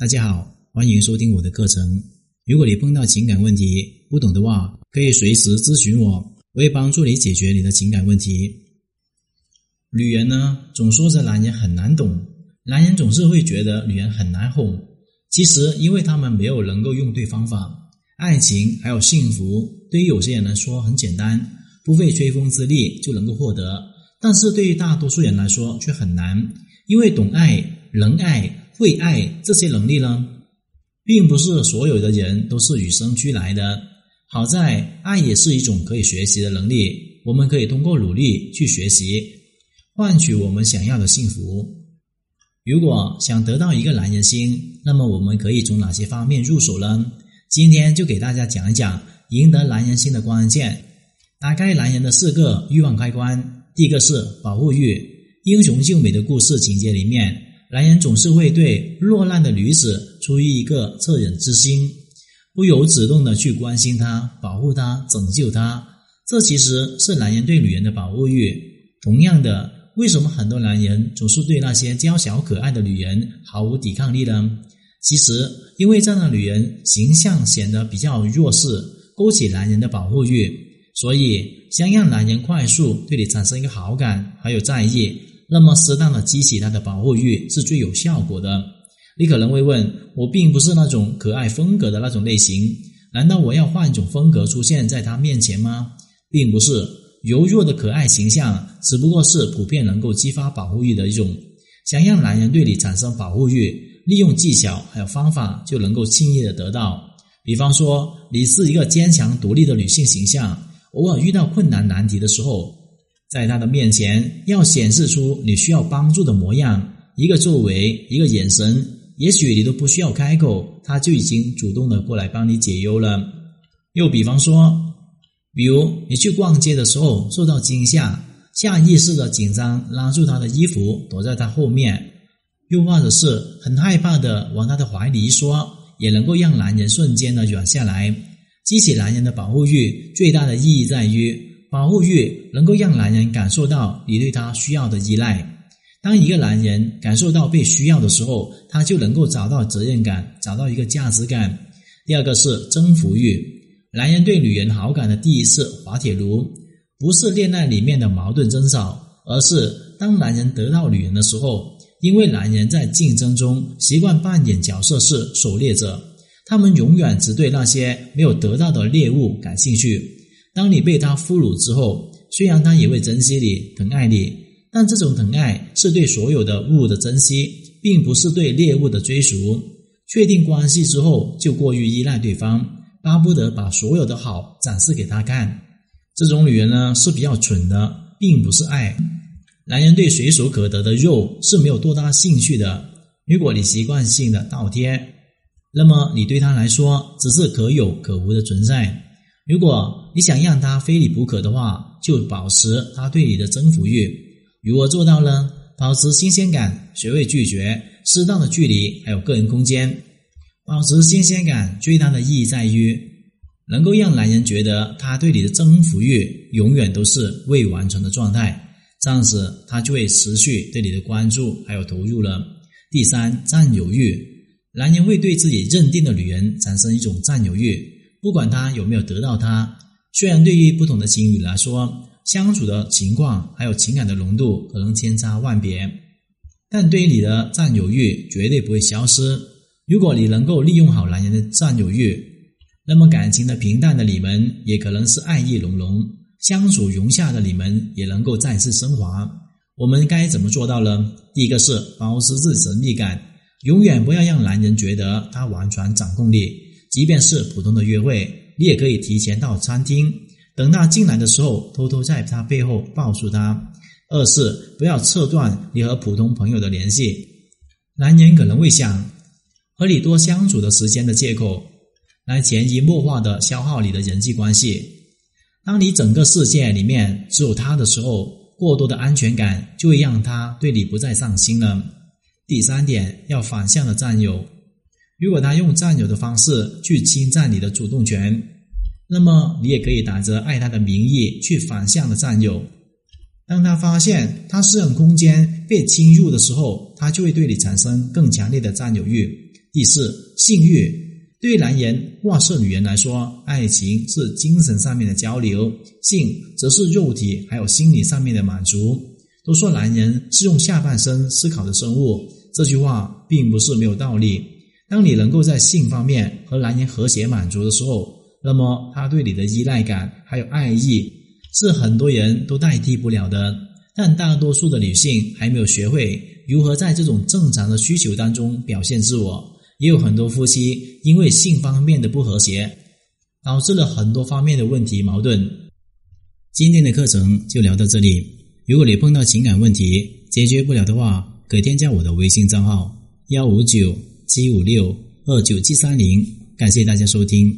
大家好，欢迎收听我的课程。如果你碰到情感问题不懂的话，可以随时咨询我，我会帮助你解决你的情感问题。女人呢，总说着男人很难懂，男人总是会觉得女人很难哄。其实，因为他们没有能够用对方法。爱情还有幸福，对于有些人来说很简单，不费吹风之力就能够获得；但是对于大多数人来说却很难，因为懂爱、能爱、会爱这些能力呢，并不是所有的人都是与生俱来的。好在，爱也是一种可以学习的能力，我们可以通过努力去学习，换取我们想要的幸福。如果想得到一个男人心，那么我们可以从哪些方面入手呢？今天就给大家讲一讲赢得男人心的关键，打开男人的四个欲望开关。第一个是保护欲。英雄救美的故事情节里面，男人总是会对落难的女子出于一个恻隐之心，不由自动的去关心她、保护她、拯救她。这其实是男人对女人的保护欲。同样的，为什么很多男人总是对那些娇小可爱的女人毫无抵抗力呢？其实，因为这样的女人形象显得比较弱势，勾起男人的保护欲，所以想让男人快速对你产生一个好感还有在意，那么适当的激起他的保护欲是最有效果的。你可能会问，我并不是那种可爱风格的那种类型，难道我要换一种风格出现在他面前吗？并不是，柔弱的可爱形象只不过是普遍能够激发保护欲的一种，想让男人对你产生保护欲。利用技巧还有方法就能够轻易的得到。比方说，你是一个坚强独立的女性形象，偶尔遇到困难难题的时候，在他的面前要显示出你需要帮助的模样，一个作为，一个眼神，也许你都不需要开口，他就已经主动的过来帮你解忧了。又比方说，比如你去逛街的时候受到惊吓，下意识的紧张拉住他的衣服，躲在他后面。又或者是很害怕的往他的怀里一缩，也能够让男人瞬间的软下来，激起男人的保护欲。最大的意义在于，保护欲能够让男人感受到你对他需要的依赖。当一个男人感受到被需要的时候，他就能够找到责任感，找到一个价值感。第二个是征服欲，男人对女人好感的第一次滑铁卢，不是恋爱里面的矛盾争吵，而是当男人得到女人的时候。因为男人在竞争中习惯扮演角色是狩猎者，他们永远只对那些没有得到的猎物感兴趣。当你被他俘虏之后，虽然他也会珍惜你、疼爱你，但这种疼爱是对所有的物的珍惜，并不是对猎物的追逐。确定关系之后，就过于依赖对方，巴不得把所有的好展示给他看。这种女人呢是比较蠢的，并不是爱。男人对随手可得的肉是没有多大兴趣的。如果你习惯性的倒贴，那么你对他来说只是可有可无的存在。如果你想让他非你不可的话，就保持他对你的征服欲。如何做到呢？保持新鲜感，学会拒绝，适当的距离，还有个人空间。保持新鲜感最大的意义在于，能够让男人觉得他对你的征服欲永远都是未完成的状态。这样子，他就会持续对你的关注还有投入了。第三，占有欲，男人会对自己认定的女人产生一种占有欲，不管他有没有得到她。虽然对于不同的情侣来说，相处的情况还有情感的浓度可能千差万别，但对于你的占有欲绝对不会消失。如果你能够利用好男人的占有欲，那么感情的平淡的你们也可能是爱意浓浓。相处融洽的你们也能够再次升华。我们该怎么做到呢？第一个是保持自己神秘感，永远不要让男人觉得他完全掌控你。即便是普通的约会，你也可以提前到餐厅，等他进来的时候，偷偷在他背后抱住他。二是不要切断你和普通朋友的联系。男人可能会想和你多相处的时间的借口，来潜移默化的消耗你的人际关系。当你整个世界里面只有他的时候，过多的安全感就会让他对你不再上心了。第三点，要反向的占有。如果他用占有的方式去侵占你的主动权，那么你也可以打着爱他的名义去反向的占有。当他发现他私人空间被侵入的时候，他就会对你产生更强烈的占有欲。第四，性欲。对于男人或是女人来说，爱情是精神上面的交流，性则是肉体还有心理上面的满足。都说男人是用下半身思考的生物，这句话并不是没有道理。当你能够在性方面和男人和谐满足的时候，那么他对你的依赖感还有爱意是很多人都代替不了的。但大多数的女性还没有学会如何在这种正常的需求当中表现自我。也有很多夫妻因为性方面的不和谐，导致了很多方面的问题矛盾。今天的课程就聊到这里。如果你碰到情感问题解决不了的话，可添加我的微信账号幺五九七五六二九七三零。感谢大家收听。